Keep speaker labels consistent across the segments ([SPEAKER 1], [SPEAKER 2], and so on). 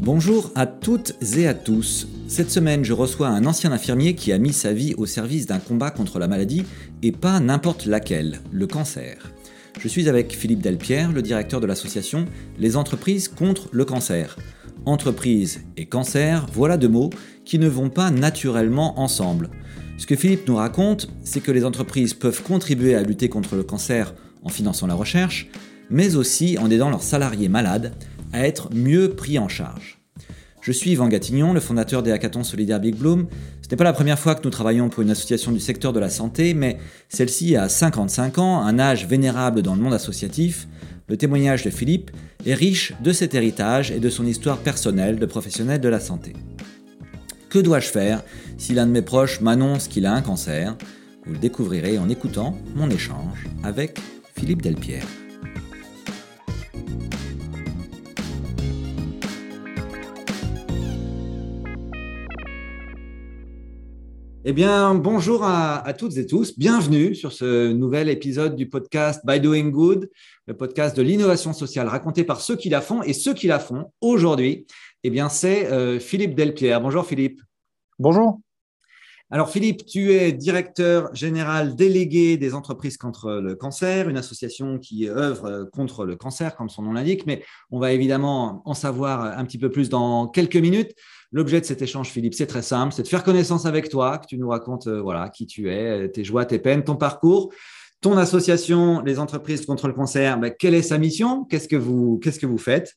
[SPEAKER 1] Bonjour à toutes et à tous. Cette semaine, je reçois un ancien infirmier qui a mis sa vie au service d'un combat contre la maladie, et pas n'importe laquelle, le cancer. Je suis avec Philippe Delpierre, le directeur de l'association Les entreprises contre le cancer. Entreprise et cancer, voilà deux mots qui ne vont pas naturellement ensemble. Ce que Philippe nous raconte, c'est que les entreprises peuvent contribuer à lutter contre le cancer en finançant la recherche, mais aussi en aidant leurs salariés malades à être mieux pris en charge. Je suis Yvan Gatignon, le fondateur des hackathons solidaires Big Bloom. Ce n'est pas la première fois que nous travaillons pour une association du secteur de la santé, mais celle-ci a 55 ans, un âge vénérable dans le monde associatif. Le témoignage de Philippe est riche de cet héritage et de son histoire personnelle de professionnel de la santé. Que dois-je faire si l'un de mes proches m'annonce qu'il a un cancer? Vous le découvrirez en écoutant mon échange avec Philippe Delpierre. Eh bien, bonjour à, toutes et tous. Bienvenue sur ce nouvel épisode du podcast By Doing Good, le podcast de l'innovation sociale raconté par ceux qui la font. Et ceux qui la font aujourd'hui, eh bien, c'est euh, Philippe Delpierre. Bonjour Philippe.
[SPEAKER 2] Bonjour.
[SPEAKER 1] Alors Philippe, tu es directeur général délégué des entreprises contre le cancer, une association qui œuvre contre le cancer, comme son nom l'indique, mais on va évidemment en savoir un petit peu plus dans quelques minutes. L'objet de cet échange, Philippe, c'est très simple, c'est de faire connaissance avec toi, que tu nous racontes euh, voilà, qui tu es, tes joies, tes peines, ton parcours, ton association, les entreprises contre le cancer, ben, quelle est sa mission? Qu'est-ce que vous, qu'est-ce que vous faites?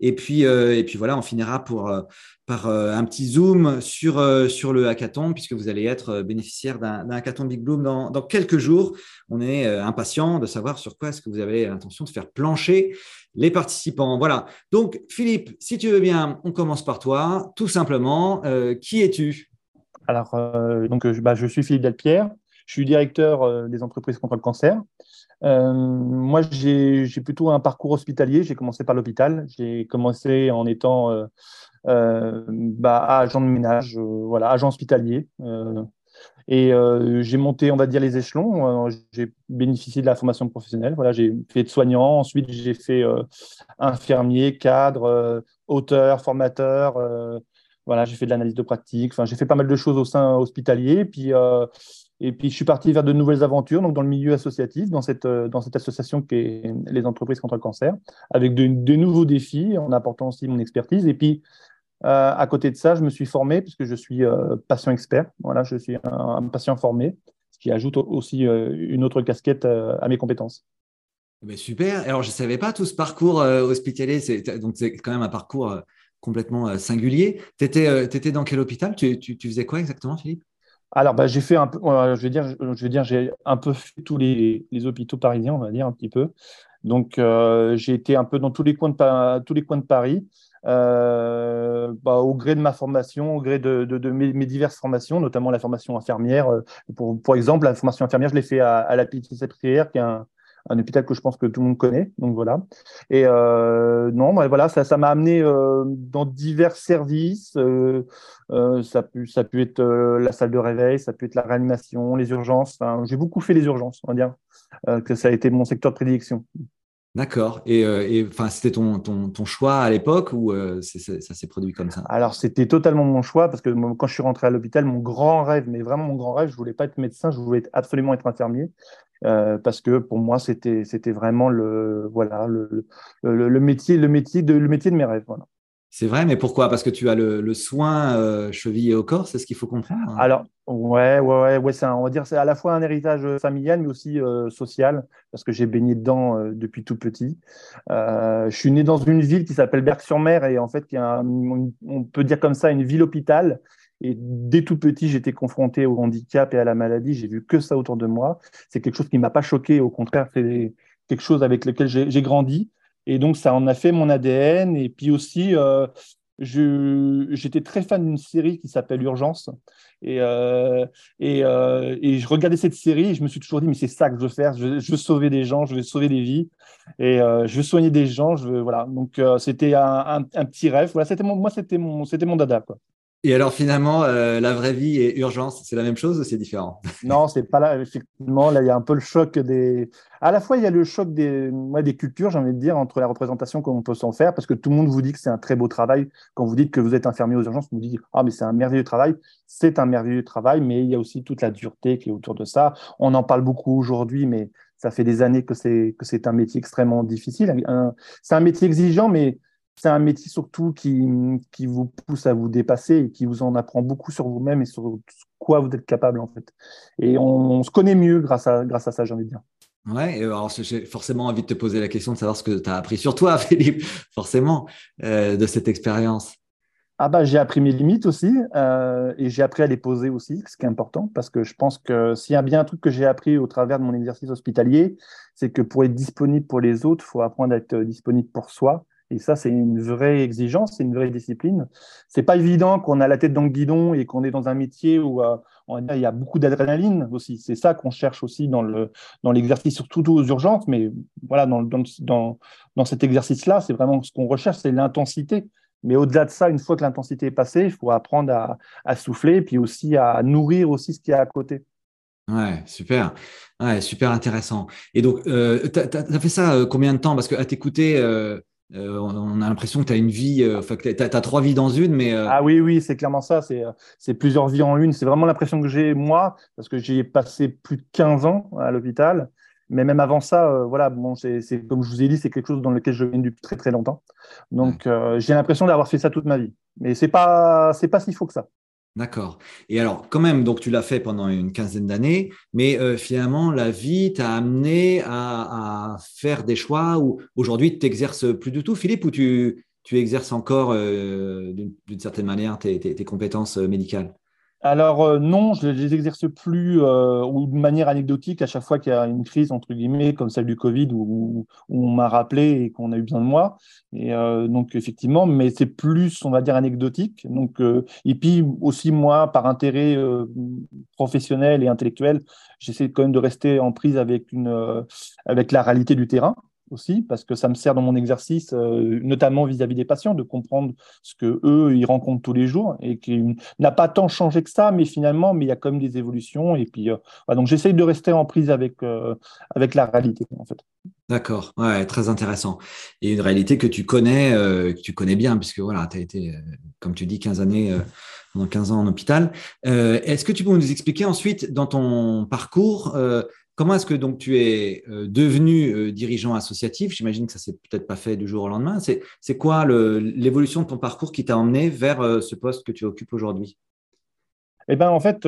[SPEAKER 1] Et puis, euh, et puis voilà, on finira pour, euh, par un petit zoom sur, sur le hackathon, puisque vous allez être bénéficiaire d'un, hackathon Big Bloom dans, dans, quelques jours. On est impatient de savoir sur quoi est-ce que vous avez l'intention de faire plancher les participants. Voilà. Donc, Philippe, si tu veux bien, on commence par toi. Tout simplement, euh, qui es-tu?
[SPEAKER 2] Alors, euh, donc, bah, je suis Philippe Delpierre. Je suis directeur euh, des entreprises contre le cancer. moi, j'ai plutôt un parcours hospitalier. J'ai commencé par l'hôpital. J'ai commencé en étant bah, agent de ménage, voilà, agent hospitalier. Et euh, j'ai monté, on va dire, les échelons. Euh, j'ai bénéficié de la formation professionnelle. Voilà, j'ai fait de soignant. Ensuite, j'ai fait euh, infirmier, cadre, auteur, formateur. voilà, j'ai fait de l'analyse de pratique. Enfin, j'ai fait pas mal de choses au sein hospitalier. Puis, et puis, je suis parti vers de nouvelles aventures, donc dans le milieu associatif, dans cette, dans cette association qui est les entreprises contre le cancer, avec de, nouveaux défis, en apportant aussi mon expertise. Et puis, euh, à côté de ça, je me suis formé puisque je suis euh, patient expert. Voilà, je suis un, patient formé, ce qui ajoute aussi euh, une autre casquette à mes compétences.
[SPEAKER 1] Super. Alors, je ne savais pas tout ce parcours hospitalier. Donc, c'est quand même un parcours complètement singulier. Tu étais, dans quel hôpital? Tu, faisais quoi exactement, Philippe?
[SPEAKER 2] Alors, bah, j'ai fait un peu, je vais dire, je vais dire, j'ai un peu fait tous les, les, hôpitaux parisiens, on va dire un petit peu. Donc, j'ai été un peu dans tous les coins de, tous les coins de Paris. Euh, bah, au gré de ma formation, au gré de, mes, diverses formations, notamment la formation infirmière. Euh, pour, pour exemple, la formation infirmière, je l'ai fait à, la PTC qui est un, un, hôpital que je pense que tout le monde connaît. Donc voilà. Et euh, non, bah, voilà, ça, ça m'a amené dans divers services. ça pu, ça pu être la salle de réveil, ça peut être la réanimation, les urgences. j'ai beaucoup fait les urgences, on va dire que ça a été mon secteur de prédilection.
[SPEAKER 1] D'accord. Et, euh, enfin, c'était ton, ton, choix à l'époque ou euh, ça s'est produit comme ça?
[SPEAKER 2] Alors, c'était totalement mon choix parce que quand je suis rentré à l'hôpital, mon grand rêve, mais vraiment mon grand rêve, je voulais pas être médecin, je voulais absolument être infirmier. Euh, parce que pour moi, c'était vraiment le, voilà, le, le, métier, le, métier de, le métier de mes rêves. Voilà.
[SPEAKER 1] C'est vrai, mais pourquoi? Parce que tu as le, soin euh, chevillé au corps, c'est ce qu'il faut comprendre.
[SPEAKER 2] Alors, ouais, ouais, ouais, ouais on va dire c'est à la fois un héritage familial, mais aussi euh, social, parce que j'ai baigné dedans euh, depuis tout petit. je suis né dans une ville qui s'appelle Berck-sur-Mer, et en fait, qui on peut dire comme ça, une ville-hôpital. Et dès tout petit, j'étais confronté au handicap et à la maladie. J'ai vu que ça autour de moi. C'est quelque chose qui ne m'a pas choqué. Au contraire, c'est quelque chose avec lequel j'ai grandi. Et donc, ça en a fait mon ADN. Et puis aussi, euh, j'étais très fan d'une série qui s'appelle Urgence. Et, euh, euh, et, je regardais cette série et je me suis toujours dit, mais c'est ça que je veux faire. Je veux, sauver des gens, je veux sauver des vies. Et je veux soigner des gens. Je veux, voilà. Donc, c'était un, petit rêve. Voilà, moi, c'était mon, mon dada. Quoi.
[SPEAKER 1] Et alors finalement, euh, la vraie vie et urgence, c'est la même chose ou c'est différent?
[SPEAKER 2] Non, c'est pas là. Effectivement, là, il y a un peu le choc des. À la fois, il y a le choc des, des cultures, j'ai envie de dire, entre la représentation qu'on peut s'en faire, parce que tout le monde vous dit que c'est un très beau travail. Quand vous dites que vous êtes infirmier aux urgences, on vous dit ah mais c'est un merveilleux travail. C'est un merveilleux travail, mais il y a aussi toute la dureté qui est autour de ça. On en parle beaucoup aujourd'hui, mais ça fait des années que c'est un métier extrêmement difficile. C'est un métier exigeant, mais c'est un métier surtout qui, qui vous pousse à vous dépasser et qui vous en apprend beaucoup sur vous-même et sur quoi vous êtes capable en fait. Et on, se connaît mieux grâce à, grâce à ça, j'ai envie de dire.
[SPEAKER 1] Ouais, alors j'ai forcément envie de te poser la question de savoir ce que tu as appris sur toi, Philippe, forcément, euh, de cette expérience.
[SPEAKER 2] Ah bah, j'ai appris mes limites aussi euh, et j'ai appris à les poser aussi, ce qui est important parce que je pense que s'il y a bien un truc que j'ai appris au travers de mon exercice hospitalier, c'est que pour être disponible pour les autres, il faut apprendre à être disponible pour soi et ça, c'est une vraie exigence, c'est une vraie discipline. C'est pas évident qu'on a la tête dans le guidon et qu'on est dans un métier où euh, il y a beaucoup d'adrénaline aussi. C'est ça qu'on cherche aussi dans le dans l'exercice, surtout aux urgences. Mais voilà, dans, dans, dans cet exercice-là, c'est vraiment ce qu'on recherche, c'est l'intensité. Mais au-delà de ça, une fois que l'intensité est passée, il faut apprendre à, à souffler et puis aussi à nourrir aussi ce qui est à côté.
[SPEAKER 1] Ouais, super. Ouais, super intéressant. Et donc, euh, tu as, fait ça euh, combien de temps? Parce qu'à t'écouter, euh, euh, on a l'impression que tu as une vie, euh, enfin, tu as, trois vies dans une, mais.
[SPEAKER 2] Euh, ah oui, oui, c'est clairement ça. C'est plusieurs vies en une. C'est vraiment l'impression que j'ai, moi, parce que j'ai passé plus de 15 ans à l'hôpital. Mais même avant ça, voilà, bon, c'est comme je vous ai dit, c'est quelque chose dans lequel je viens depuis très très longtemps. Donc j'ai l'impression d'avoir fait ça toute ma vie. Mais c'est pas c'est pas si faux que ça.
[SPEAKER 1] D'accord. Et alors, quand même, donc tu l'as fait pendant une quinzaine d'années, mais euh, finalement, la vie t'a amené à, faire des choix où aujourd'hui, tu t'exerces plus du tout, Philippe, ou tu, exerces encore euh, d'une certaine manière tes compétences euh, médicales?
[SPEAKER 2] Alors euh, non, je ne les exerce plus euh, ou de manière anecdotique à chaque fois qu'il y a une crise entre guillemets comme celle du Covid où, on m'a rappelé et qu'on a eu besoin de moi. Et euh, donc effectivement, mais c'est plus on va dire anecdotique. Donc et puis aussi moi par intérêt professionnel et intellectuel, j'essaie quand même de rester en prise avec une avec la réalité du terrain aussi, parce que ça me sert dans mon exercice, euh, notamment vis-à-vis des patients, de comprendre ce que eux ils rencontrent tous les jours et qui n'a pas tant changé que ça, mais finalement, mais il y a quand même des évolutions. Et puis, euh, donc j'essaye de rester en prise avec euh, avec la réalité, en fait.
[SPEAKER 1] D'accord, ouais, très intéressant. Et une réalité que tu connais, que tu connais bien, puisque voilà, tu as été, comme tu dis, 15 années pendant 15 ans en hôpital. Est-ce que tu peux nous expliquer ensuite dans ton parcours Comment est-ce que donc tu es euh, devenu euh, dirigeant associatif? J'imagine que ça s'est peut-être pas fait du jour au lendemain. C'est quoi l'évolution de ton parcours qui t'a emmené vers euh, ce poste que tu occupes aujourd'hui?
[SPEAKER 2] Eh ben, en fait,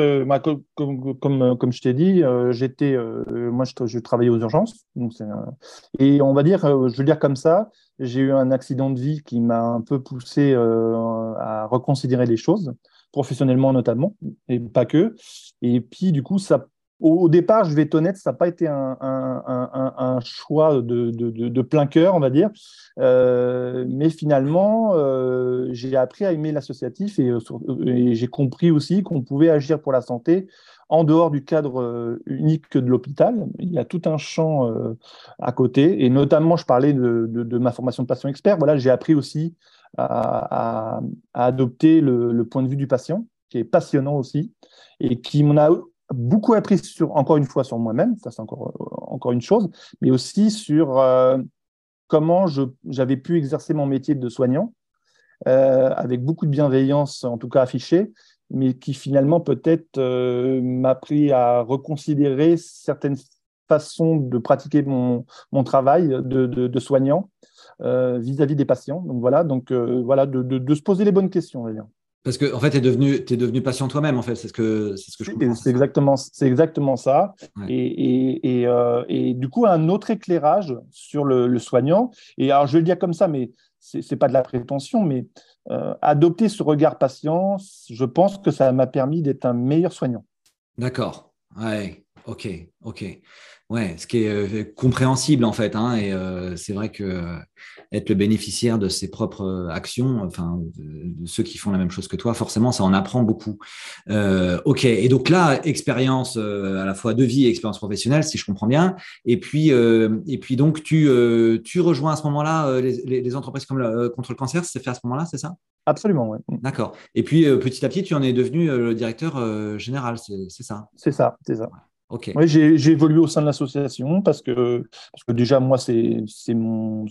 [SPEAKER 2] comme, comme, je t'ai dit, j'étais, moi, je, travaillais aux urgences. et on va dire, je veux dire comme ça, j'ai eu un accident de vie qui m'a un peu poussé à reconsidérer les choses, professionnellement notamment, et pas que. Et puis, du coup, ça au, départ, je vais être honnête, ça n'a pas été un, choix de, plein cœur, on va dire. Euh, mais finalement, euh, j'ai appris à aimer l'associatif et, j'ai compris aussi qu'on pouvait agir pour la santé en dehors du cadre euh, unique de l'hôpital. Il y a tout un champ à côté. Et notamment, je parlais de, ma formation de patient expert. Voilà, j'ai appris aussi à, adopter le, le, point de vue du patient, qui est passionnant aussi, et qui m'en a beaucoup appris sur, encore une fois sur moi-même, ça c'est encore, encore une chose, mais aussi sur euh, comment j'avais pu exercer mon métier de soignant euh, avec beaucoup de bienveillance, en tout cas affichée, mais qui finalement peut-être euh, m'a appris à reconsidérer certaines façons de pratiquer mon, mon travail de, de, soignant vis-à-vis des patients. Donc voilà, donc voilà, de, de, se poser les bonnes questions. D'ailleurs.
[SPEAKER 1] Parce que en fait, tu es devenu, es devenu patient toi-même, en fait, c'est ce que, c'est ce que je comprends.
[SPEAKER 2] C'est exactement, c'est exactement ça. Et, et, et, euh, et, du coup, un autre éclairage sur le, le, soignant. Et alors, je vais le dire comme ça, mais c'est n'est pas de la prétention, mais euh, adopter ce regard patient, je pense que ça m'a permis d'être un meilleur soignant.
[SPEAKER 1] D'accord. Ouais. Ok, ok. Ouais, ce qui est euh, compréhensible en fait. Hein, et euh, c'est vrai que euh, être le bénéficiaire de ses propres actions, enfin de, ceux qui font la même chose que toi, forcément, ça en apprend beaucoup. ok. Et donc là, expérience à la fois de vie et expérience professionnelle, si je comprends bien. Et puis, et puis donc tu, tu rejoins à ce moment-là les, entreprises comme contre le cancer. C'est fait à ce moment-là, c'est ça?
[SPEAKER 2] Absolument, oui.
[SPEAKER 1] D'accord. Et puis petit à petit, tu en es devenu le directeur général, c'est ça?
[SPEAKER 2] C'est ça, c'est ça. Oui, j'ai évolué au sein de l'association parce que, parce que déjà, moi, c'est mon,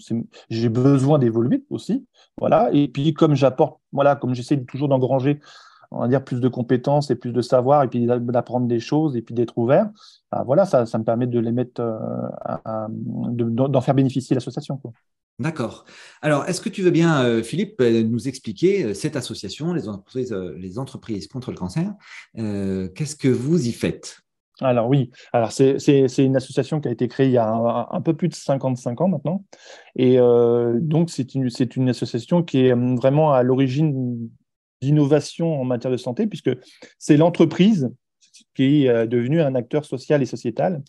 [SPEAKER 2] j'ai besoin d'évoluer aussi. Voilà. Et puis, comme j'apporte, voilà, comme j'essaie toujours d'engranger, on va dire, plus de compétences et plus de savoir, et puis d'apprendre des choses, et puis d'être ouvert, bah, voilà, ça, ça, me permet de les mettre, euh, d'en faire bénéficier l'association.
[SPEAKER 1] D'accord. Alors, est-ce que tu veux bien, euh, Philippe, euh, nous expliquer cette association, les entreprises, les entreprises contre le cancer Qu'est-ce que vous y faites?
[SPEAKER 2] Alors oui, alors c'est une association qui a été créée il y a un, peu plus de 55 ans maintenant. Et euh, donc c'est une, une association qui est hum, vraiment à l'origine d'innovation en matière de santé, puisque c'est l'entreprise qui est euh, devenue un acteur social et sociétal.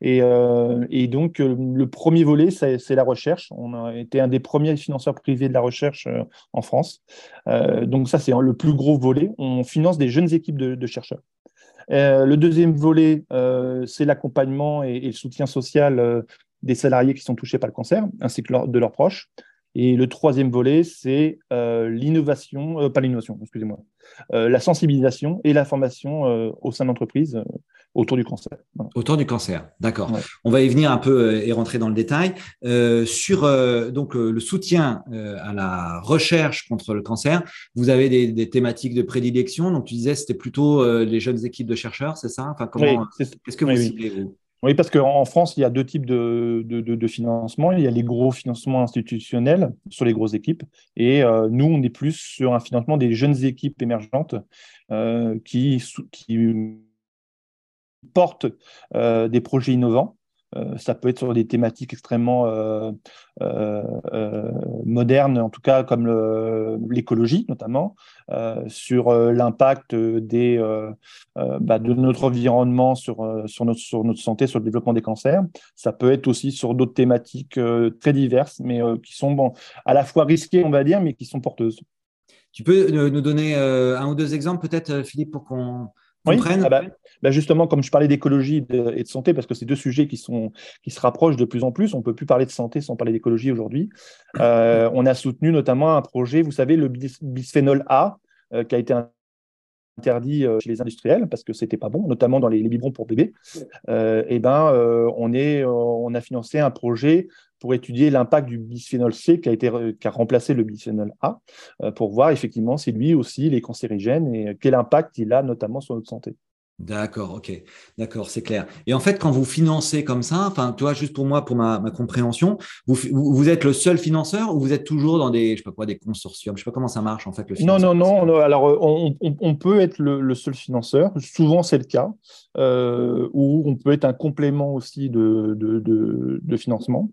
[SPEAKER 2] Et, euh, et donc le premier volet, c'est la recherche. On a été un des premiers financeurs privés de la recherche en France. donc ça, c'est le plus gros volet. On finance des jeunes équipes de chercheurs. Euh, le deuxième volet, euh, c'est l'accompagnement et, le soutien social euh, des salariés qui sont touchés par le cancer, ainsi que de leurs proches. Et le troisième volet, c'est l'innovation, pas l'innovation, excusez-moi, la sensibilisation et la formation au sein de l'entreprise autour du cancer.
[SPEAKER 1] Autour du cancer, d'accord. On va y venir un peu euh, et rentrer dans le détail. Euh, sur euh, donc le soutien à la recherche contre le cancer, vous avez des, thématiques de prédilection. Donc tu disais c'était plutôt les jeunes équipes de chercheurs, c'est ça? Enfin comment Qu'est-ce que vous ciblez vous?
[SPEAKER 2] Oui, parce qu'en France, il y a deux types de, de, financement. Il y a les gros financements institutionnels sur les grosses équipes. Et nous, on est plus sur un financement des jeunes équipes émergentes qui, qui portent euh, des projets innovants. Euh, ça peut être sur des thématiques extrêmement euh, modernes, en tout cas comme l'écologie notamment, sur l'impact bah, de notre environnement sur, notre, santé, sur le développement des cancers. Ça peut être aussi sur d'autres thématiques très diverses, mais qui sont à la fois risquées, on va dire, mais qui sont porteuses.
[SPEAKER 1] Tu peux nous donner un ou deux exemples peut-être, Philippe, pour qu'on oui, ah
[SPEAKER 2] bah, bah, justement, comme je parlais d'écologie et de santé, parce que c'est deux sujets qui, sont, qui se rapprochent de plus en plus, on ne peut plus parler de santé sans parler d'écologie aujourd'hui. Euh, on a soutenu notamment un projet, vous savez, le bisphénol A, euh, qui a été interdit euh, chez les industriels parce que c'était pas bon, notamment dans les, biberons pour bébés. et ben, on, est, on a financé un projet pour étudier l'impact du bisphénol C qui a, été, qui a remplacé le bisphénol A, euh, pour voir effectivement si lui aussi il est cancérigène et quel impact il a notamment sur notre santé.
[SPEAKER 1] D'accord, ok, d'accord, c'est clair. Et en fait, quand vous financez comme ça, enfin, toi, juste pour moi, pour ma, compréhension, vous, vous, êtes le seul financeur ou vous êtes toujours dans des, je sais pas quoi, des consortiums, je sais pas comment ça marche en fait le
[SPEAKER 2] Non, non, non. Alors, on, on, peut être le, seul financeur. Souvent, c'est le cas. Euh, ou on peut être un complément aussi de, de, de financement.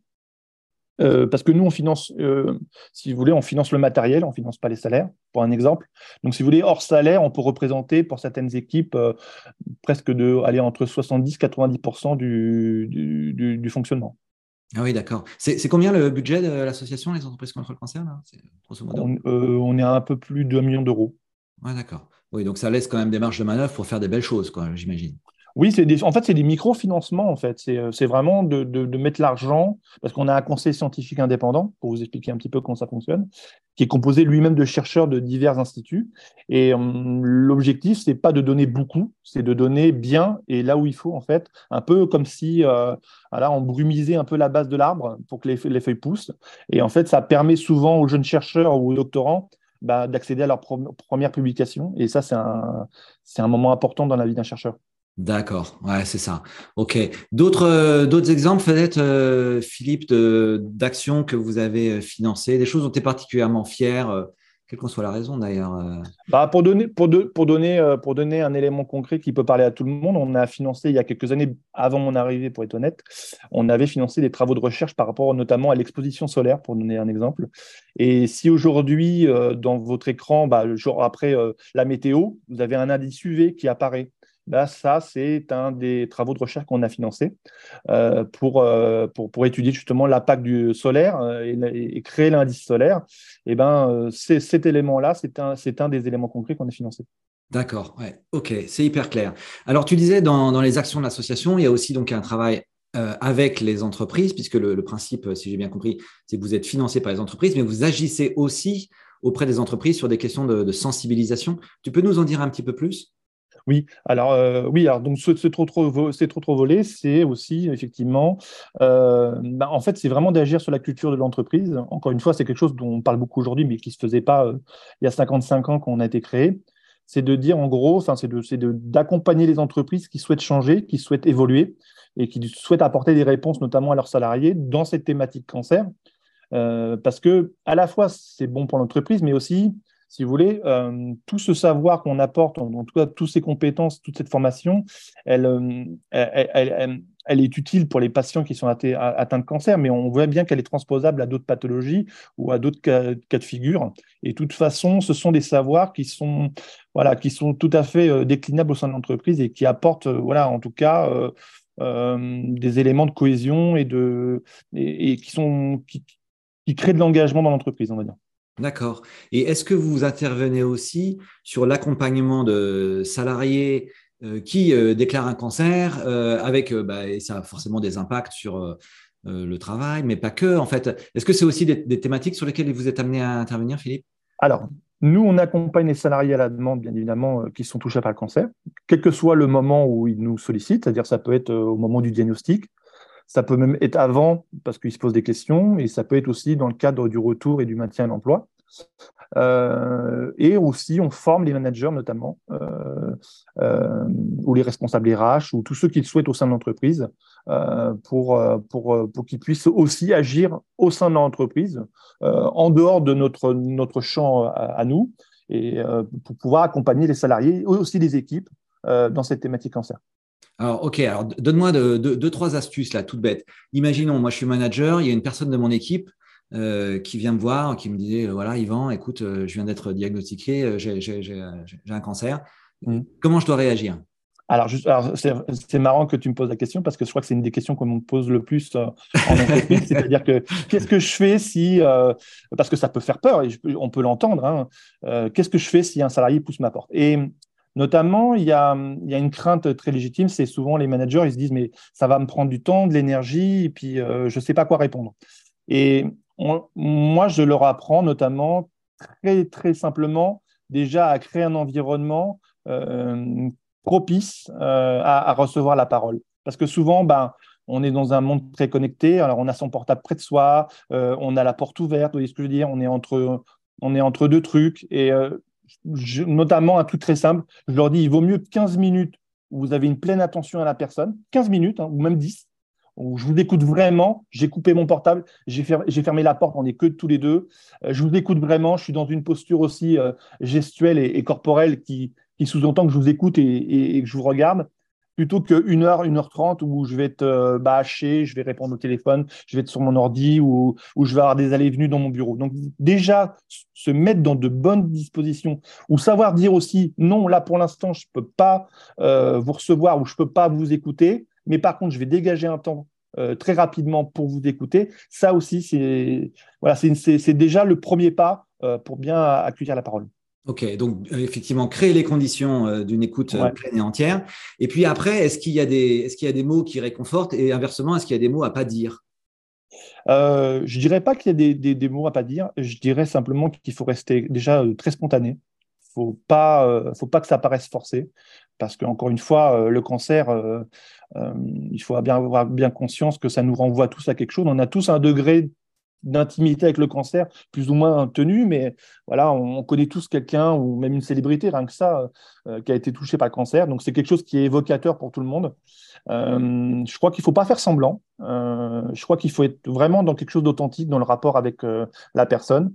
[SPEAKER 2] Euh, parce que nous, on finance, euh, si vous voulez, on finance le matériel, on ne finance pas les salaires, pour un exemple. Donc, si vous voulez, hors salaire, on peut représenter pour certaines équipes euh, presque de, aller entre 70-90% du, du, du, fonctionnement.
[SPEAKER 1] Ah oui, d'accord. C'est combien le budget de l'association Les entreprises contre le cancer là?
[SPEAKER 2] On, on, est à un peu plus de 1 million d'euros.
[SPEAKER 1] Ouais, d'accord. Oui, donc ça laisse quand même des marges de manœuvre pour faire des belles choses, j'imagine.
[SPEAKER 2] Oui, en fait, c'est des microfinancements, en fait. C'est euh, vraiment de, mettre l'argent, parce qu'on a un conseil scientifique indépendant, pour vous expliquer un petit peu comment ça fonctionne, qui est composé lui-même de chercheurs de divers instituts. Et hum, l'objectif, c'est pas de donner beaucoup, c'est de donner bien et là où il faut, en fait, un peu comme si euh, on brumisait un peu la base de l'arbre pour que les, les, feuilles poussent. Et en fait, ça permet souvent aux jeunes chercheurs ou aux doctorants bah, d'accéder à leur première publication. Et ça, c'est un moment important dans la vie d'un chercheur.
[SPEAKER 1] D'accord, ouais, c'est ça. Ok. D'autres, euh, exemples, peut-être, euh, Philippe, d'actions que vous avez euh, financées, des choses dont tu es particulièrement fier, quelle qu'en soit la raison d'ailleurs
[SPEAKER 2] bah, pour, donner, pour, donner, un élément concret qui peut parler à tout le monde, on a financé il y a quelques années, avant mon arrivée, pour être honnête, on avait financé des travaux de recherche par rapport notamment à l'exposition solaire, pour donner un exemple. Et si aujourd'hui, dans votre écran, bah, genre après la météo, vous avez un indice UV qui apparaît ça, c'est un des travaux de recherche qu'on a financé euh, pour, euh, pour, pour, étudier justement l'impact du solaire euh, et, créer l'indice solaire. Et ben, cet élément-là, c'est un, des éléments concrets qu'on a financé.
[SPEAKER 1] D'accord, ouais, ok, c'est hyper clair. Alors, tu disais dans, les actions de l'association, il y a aussi donc un travail avec les entreprises, puisque le, principe, si j'ai bien compris, c'est que vous êtes financé par les entreprises, mais vous agissez aussi auprès des entreprises sur des questions de sensibilisation. Tu peux nous en dire un petit peu plus?
[SPEAKER 2] Oui, alors euh, oui, alors donc c'est trop trop volé, c'est aussi effectivement, euh, bah, en fait, c'est vraiment d'agir sur la culture de l'entreprise. Encore une fois, c'est quelque chose dont on parle beaucoup aujourd'hui, mais qui se faisait pas euh, il y a 55 ans qu'on a été créé. C'est de dire en gros, c'est de, d'accompagner les entreprises qui souhaitent changer, qui souhaitent évoluer et qui souhaitent apporter des réponses, notamment à leurs salariés, dans cette thématique cancer. parce que à la fois c'est bon pour l'entreprise, mais aussi si vous voulez, euh, tout ce savoir qu'on apporte, en, tout cas, toutes ces compétences, toute cette formation, euh, elle, elle, est utile pour les patients qui sont atteints de cancer, mais on voit bien qu'elle est transposable à d'autres pathologies ou à d'autres cas, de figure. Et de toute façon, ce sont des savoirs qui sont, voilà, qui sont tout à fait euh, déclinables au sein de l'entreprise et qui apportent, voilà, en tout cas, des éléments de cohésion et, qui créent de l'engagement dans l'entreprise, on va dire.
[SPEAKER 1] D'accord. Et est-ce que vous intervenez aussi sur l'accompagnement de salariés euh, qui euh, déclarent un cancer euh, avec, bah, et ça a forcément des impacts sur le travail, mais pas que en fait? Est-ce que c'est aussi des, thématiques sur lesquelles vous êtes amené à intervenir, Philippe?
[SPEAKER 2] Alors, nous, on accompagne les salariés à la demande, bien évidemment, qui sont touchés par le cancer, quel que soit le moment où ils nous sollicitent, c'est-à-dire ça peut être au moment du diagnostic, ça peut même être avant, parce qu'ils se posent des questions, et ça peut être aussi dans le cadre du retour et du maintien à l'emploi. Euh, et aussi, on forme les managers notamment, euh, euh, ou les responsables RH, ou tous ceux qui le souhaitent au sein de l'entreprise, pour, pour, pour qu'ils puissent aussi agir au sein de l'entreprise, en dehors de notre, notre champ à, nous, et pour pouvoir accompagner les salariés, aussi les équipes, dans cette thématique cancer.
[SPEAKER 1] Alors, OK, alors donne-moi deux, trois astuces là, toutes bêtes. Imaginons, moi je suis manager, il y a une personne de mon équipe euh, qui vient me voir, qui me disait euh, voilà, Yvan, écoute, euh, je viens d'être diagnostiqué, j'ai un cancer. Mmh. Comment je dois réagir?
[SPEAKER 2] Alors, alors c'est marrant que tu me poses la question parce que je crois que c'est une des questions qu'on me pose le plus en entreprise. C'est-à-dire que qu'est-ce que je fais si, parce que ça peut faire peur et on peut l'entendre, hein, qu'est-ce que je fais si un salarié pousse ma porte? Et Notamment, il y a, une crainte très légitime, c'est souvent les managers, ils se disent, mais ça va me prendre du temps, de l'énergie, et puis euh, je ne sais pas quoi répondre. Et moi, je leur apprends notamment très, très simplement déjà à créer un environnement euh, propice euh, à, recevoir la parole. Parce que souvent, ben, on est dans un monde très connecté, alors on a son portable près de soi, on a la porte ouverte, vous voyez ce que je veux dire, on est entre, on est entre deux trucs, et notamment un truc très simple, je leur dis, il vaut mieux 15 minutes où vous avez une pleine attention à la personne, 15 minutes, hein, ou même 10, où je vous écoute vraiment, j'ai coupé mon portable, j'ai fermé, la porte, on n'est que tous les deux, euh, je vous écoute vraiment, je suis dans une posture aussi euh, gestuelle et, corporelle qui, sous-entend que je vous écoute et, que je vous regarde plutôt qu'une heure, une heure trente où je vais être euh, bâché, je vais répondre au téléphone, je vais être sur mon ordi ou, je vais avoir des allées et venues dans mon bureau. Donc déjà, se mettre dans de bonnes dispositions ou savoir dire aussi non, là pour l'instant, je ne peux pas euh, vous recevoir ou je ne peux pas vous écouter, mais par contre, je vais dégager un temps euh, très rapidement pour vous écouter. Ça aussi, c'est voilà, c'est déjà le premier pas pour bien accueillir la parole.
[SPEAKER 1] Ok, donc euh, effectivement, créer les conditions euh, d'une écoute euh, pleine et entière. Et puis après, est-ce qu'il y, a des, est qu'il y a des mots qui réconfortent et inversement, est-ce qu'il y a des mots à pas dire?
[SPEAKER 2] Je ne dirais pas qu'il y a des, des, mots à pas dire. Je dirais simplement qu'il faut rester déjà très spontané. Il ne faut pas, faut pas que ça paraisse forcé. Parce qu'encore une fois, le cancer, il faut bien avoir bien conscience que ça nous renvoie tous à quelque chose. On a tous un degré d'intimité avec le cancer plus ou moins tenu, mais voilà, on, connaît tous quelqu'un ou même une célébrité, rien que ça, euh, qui a été touché par le cancer. Donc c'est quelque chose qui est évocateur pour tout le monde. Euh, je crois qu'il ne faut pas faire semblant. Euh, je crois qu'il faut être vraiment dans quelque chose d'authentique dans le rapport avec la personne.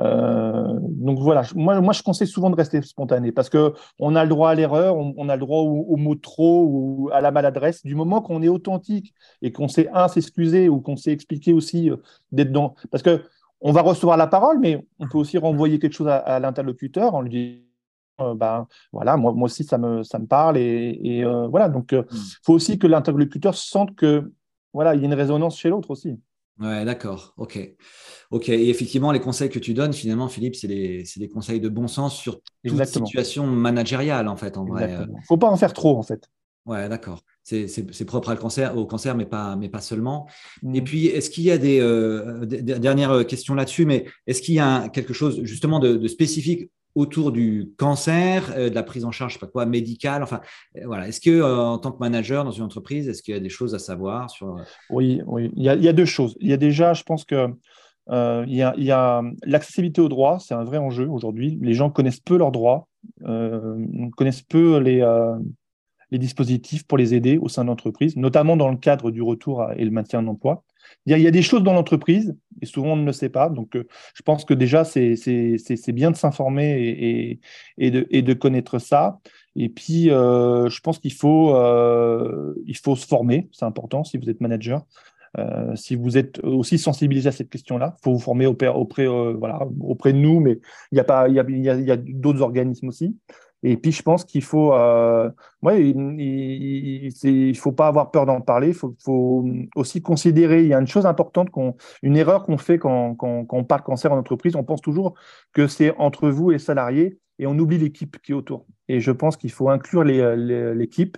[SPEAKER 2] Euh, donc voilà, moi, moi je conseille souvent de rester spontané parce que on a le droit à l'erreur, on, a le droit au, mot trop ou à la maladresse. Du moment qu'on est authentique et qu'on sait un s'excuser ou qu'on sait expliquer aussi euh, d'être dans, parce que on va recevoir la parole, mais on peut aussi renvoyer quelque chose à, l'interlocuteur en lui disant ben, voilà, moi, moi aussi, ça me, ça me parle. Et, voilà, donc, il hmm. faut aussi que l'interlocuteur sente que voilà, il y a une résonance chez l'autre aussi.
[SPEAKER 1] Ouais, d'accord. Ok. Ok. Et effectivement, les conseils que tu donnes, finalement, Philippe, c'est des, des, conseils de bon sens sur toute situation managériale, en fait, en vrai.
[SPEAKER 2] Faut pas en faire trop, en fait.
[SPEAKER 1] Ouais, d'accord. C'est propre à le cancer, au cancer, mais pas, mais pas seulement. Et mm. puis, est-ce qu'il y a des, euh, dernières questions là-dessus, mais est-ce qu'il y a quelque chose justement de, spécifique autour du cancer, euh, de la prise en charge, je sais pas quoi, médicale, enfin, euh, voilà. Est-ce que en tant que manager dans une entreprise, est-ce qu'il y a des choses à savoir sur
[SPEAKER 2] Oui, oui. Il y, a, deux choses. Il y a déjà, je pense que il y a l'accessibilité aux droits, c'est un vrai enjeu aujourd'hui. Les gens connaissent peu leurs droits, connaissent peu les les dispositifs pour les aider au sein de l'entreprise, notamment dans le cadre du retour et le maintien d'emploi. Il y a des choses dans l'entreprise, et souvent on ne le sait pas. Donc, euh, je pense que déjà, c'est bien de s'informer et, et, de, et, de, connaître ça. Et puis, euh, je pense qu'il faut, euh, faut se former, c'est important si vous êtes manager. si vous êtes aussi sensibilisé à cette question-là, il faut vous former auprès, auprès, voilà, auprès de nous, mais il y a, pas, a, il y a d'autres organismes aussi. Et puis, je pense qu'il faut, euh, ouais, il, faut pas avoir peur d'en parler. Il faut, aussi considérer. Il y a une chose importante, qu'on, une erreur qu'on fait quand, quand, on parle cancer en entreprise. On pense toujours que c'est entre vous et salariés, et on oublie l'équipe qui est autour. Et je pense qu'il faut inclure l'équipe.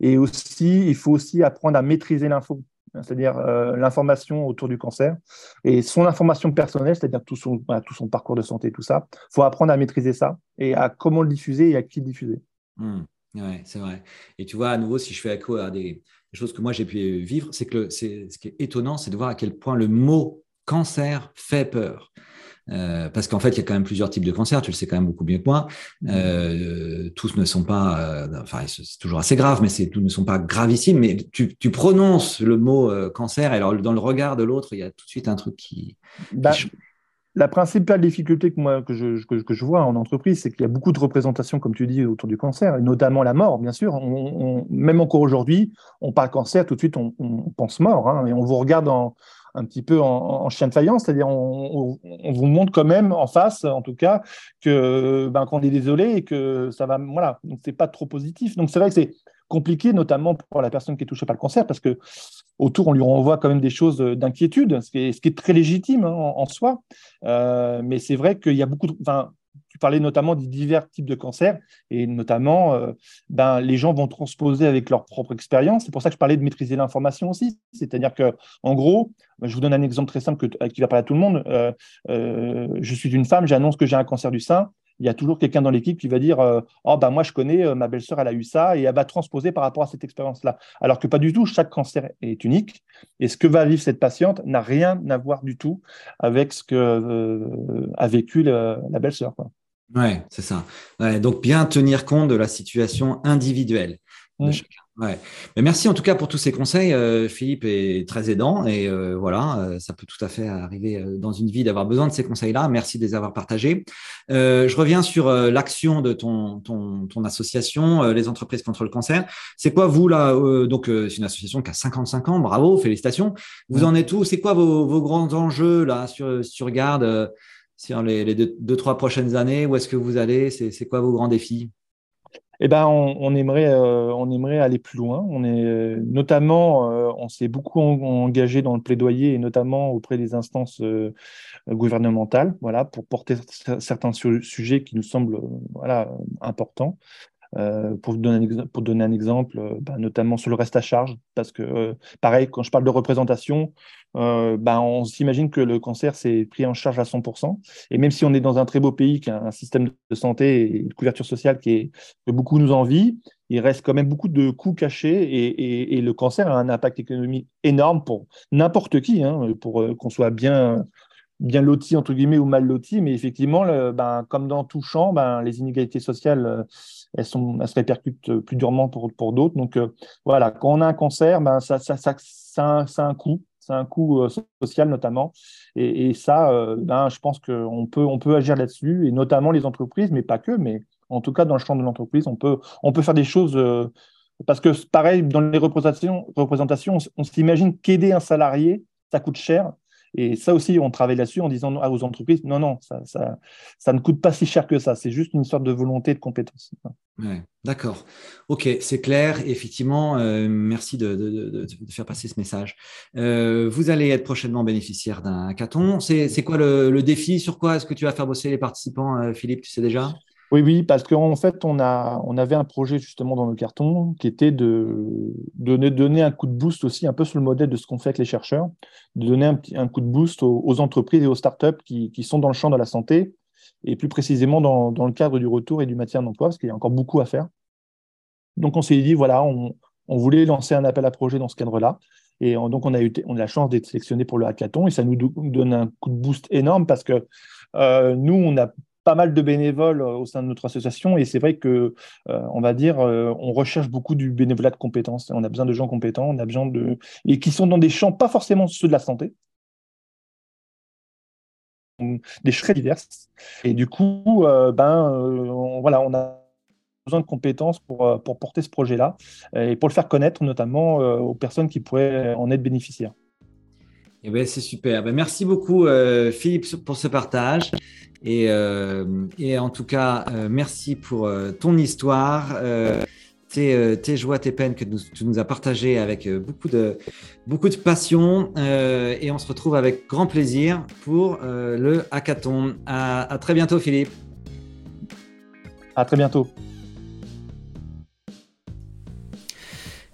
[SPEAKER 2] Et aussi, il faut aussi apprendre à maîtriser l'info c'est-à-dire euh, l'information autour du cancer et son information personnelle, c'est-à-dire tout son, tout parcours de santé, tout ça. Il faut apprendre à maîtriser ça et à comment le diffuser et à qui le diffuser.
[SPEAKER 1] Mmh. Oui, c'est vrai. Et tu vois, à nouveau, si je fais écho à des, choses que moi j'ai pu vivre, c'est que ce qui est étonnant, c'est de voir à quel point le mot cancer fait peur. Euh, parce qu'en fait, il y a quand même plusieurs types de cancers, tu le sais quand même beaucoup mieux que moi. Mmh. Euh, tous ne sont pas, euh, enfin, c'est toujours assez grave, mais tous ne sont pas gravissimes. Mais tu, tu prononces le mot cancer, et alors dans le regard de l'autre, il y a tout de suite un truc qui.
[SPEAKER 2] Bah, la principale difficulté que, moi, que, je, que, je vois en entreprise, c'est qu'il y a beaucoup de représentations, comme tu dis, autour du cancer, et notamment la mort, bien sûr. On, même encore aujourd'hui, on parle cancer, tout de suite, on, pense mort, hein, et on vous regarde en, un petit peu en, chien de faïence, c'est-à-dire on, vous montre quand même en face, en tout cas, que ben, qu'on est désolé et que ça va, voilà, donc c'est pas trop positif. Donc c'est vrai que c'est compliqué, notamment pour la personne qui est touchée par le cancer, parce que autour on lui renvoie quand même des choses d'inquiétude, ce, qui est très légitime hein, en, soi. Euh, mais c'est vrai qu'il y a beaucoup de, tu parlais notamment des divers types de cancers et notamment, euh, ben, les gens vont transposer avec leur propre expérience. C'est pour ça que je parlais de maîtriser l'information aussi. C'est-à-dire que, en gros, je vous donne un exemple très simple qui va parler à tout le monde. Euh, euh, je suis une femme, j'annonce que j'ai un cancer du sein il y a toujours quelqu'un dans l'équipe qui va dire Oh, ben moi, je connais, ma belle-sœur, elle a eu ça, et elle va transposer par rapport à cette expérience-là. Alors que pas du tout, chaque cancer est unique, et ce que va vivre cette patiente n'a rien à voir du tout avec ce que a vécu la belle-sœur.
[SPEAKER 1] Ouais, c'est ça. donc bien tenir compte de la situation individuelle de chacun. Ouais. Mais merci en tout cas pour tous ces conseils. Euh, Philippe est très aidant et euh, voilà, euh, ça peut tout à fait arriver dans une vie d'avoir besoin de ces conseils-là. Merci de les avoir partagés. je reviens sur l'action de ton, ton, ton association, les entreprises contre le cancer. C'est quoi vous là Donc c'est une association qui a 55 ans. Bravo, félicitations. Vous en êtes où? C'est quoi vos, vos, grands enjeux là sur sur Garde sur les, deux, trois prochaines années Où est-ce que vous allez? C'est quoi vos grands défis?
[SPEAKER 2] Eh ben, on, aimerait, euh, on aimerait aller plus loin. On notamment, euh, on s'est beaucoup engagé dans le plaidoyer et notamment auprès des instances euh, gouvernementales, voilà, pour porter certains sujets qui nous semblent, voilà, importants. Pour, donner un exemple, bah, notamment sur le reste à charge, parce que, pareil, quand je parle de représentation, bah, on s'imagine que le cancer, c'est pris en charge à 100%. Et même si on est dans un très beau pays qui a un système de santé et de couverture sociale qui que beaucoup nous envient, il reste quand même beaucoup de coûts cachés et, le cancer a un impact économique énorme pour n'importe qui, hein, pour qu'on soit bien bien loti entre guillemets ou mal loti, mais effectivement, ben, comme dans tout champ, ben, les inégalités sociales, euh, elles, se répercutent plus durement pour, d'autres. Donc euh, voilà, quand on a un cancer, ben, ça, a un coût, c'est un coût euh, social notamment, et, ça, ben, je pense qu'on peut, on peut agir là-dessus, et notamment les entreprises, mais pas que, mais en tout cas dans le champ de l'entreprise, on peut, on peut faire des choses. parce que pareil, dans les représentations on s'imagine qu'aider un salarié, ça coûte cher. Et ça aussi, on travaille là-dessus en disant aux entreprises, non, non, ça, ne coûte pas si cher que ça. C'est juste une sorte de volonté de compétence.
[SPEAKER 1] D'accord. Ok, c'est clair. Effectivement, euh, merci de, faire passer ce message. Euh, vous allez être prochainement bénéficiaire d'un hackathon. C'est quoi le, le, défi? Sur quoi est-ce que tu vas faire bosser les participants, euh, Philippe Tu sais déjà?
[SPEAKER 2] Oui, oui, parce qu'en fait, on, a, on avait un projet justement dans le carton qui était de, donner un coup de boost aussi, un peu sur le modèle de ce qu'on fait avec les chercheurs, de donner un, un coup de boost aux, entreprises et aux startups qui, qui sont dans le champ de la santé, et plus précisément dans, dans le cadre du retour et du maintien d'emploi, parce qu'il y a encore beaucoup à faire. Donc, on s'est dit, voilà, on, on, voulait lancer un appel à projet dans ce cadre-là. Et donc, on a eu on a la chance d'être sélectionné pour le hackathon et ça nous donne un coup de boost énorme parce que euh, nous, on a pas mal de bénévoles euh, au sein de notre association et c'est vrai que, euh, on va dire, euh, on recherche beaucoup du bénévolat de compétences. On a besoin de gens compétents, on a besoin de et qui sont dans des champs pas forcément ceux de la santé, des champs diverses. Et du coup, ben, voilà, on a besoin de compétences pour, pour porter ce projet-là et pour le faire connaître notamment aux personnes qui pourraient en être bénéficiaires.
[SPEAKER 1] Eh ben, c'est super. Ben, merci beaucoup, Philippe, pour ce partage. Et, euh, et, en tout cas, euh, merci pour euh, ton histoire, tes, tes, joies, tes peines que tu nous as partagées avec beaucoup, de, beaucoup de passion. et on se retrouve avec grand plaisir pour le hackathon. À, à très bientôt, Philippe.
[SPEAKER 2] À très bientôt.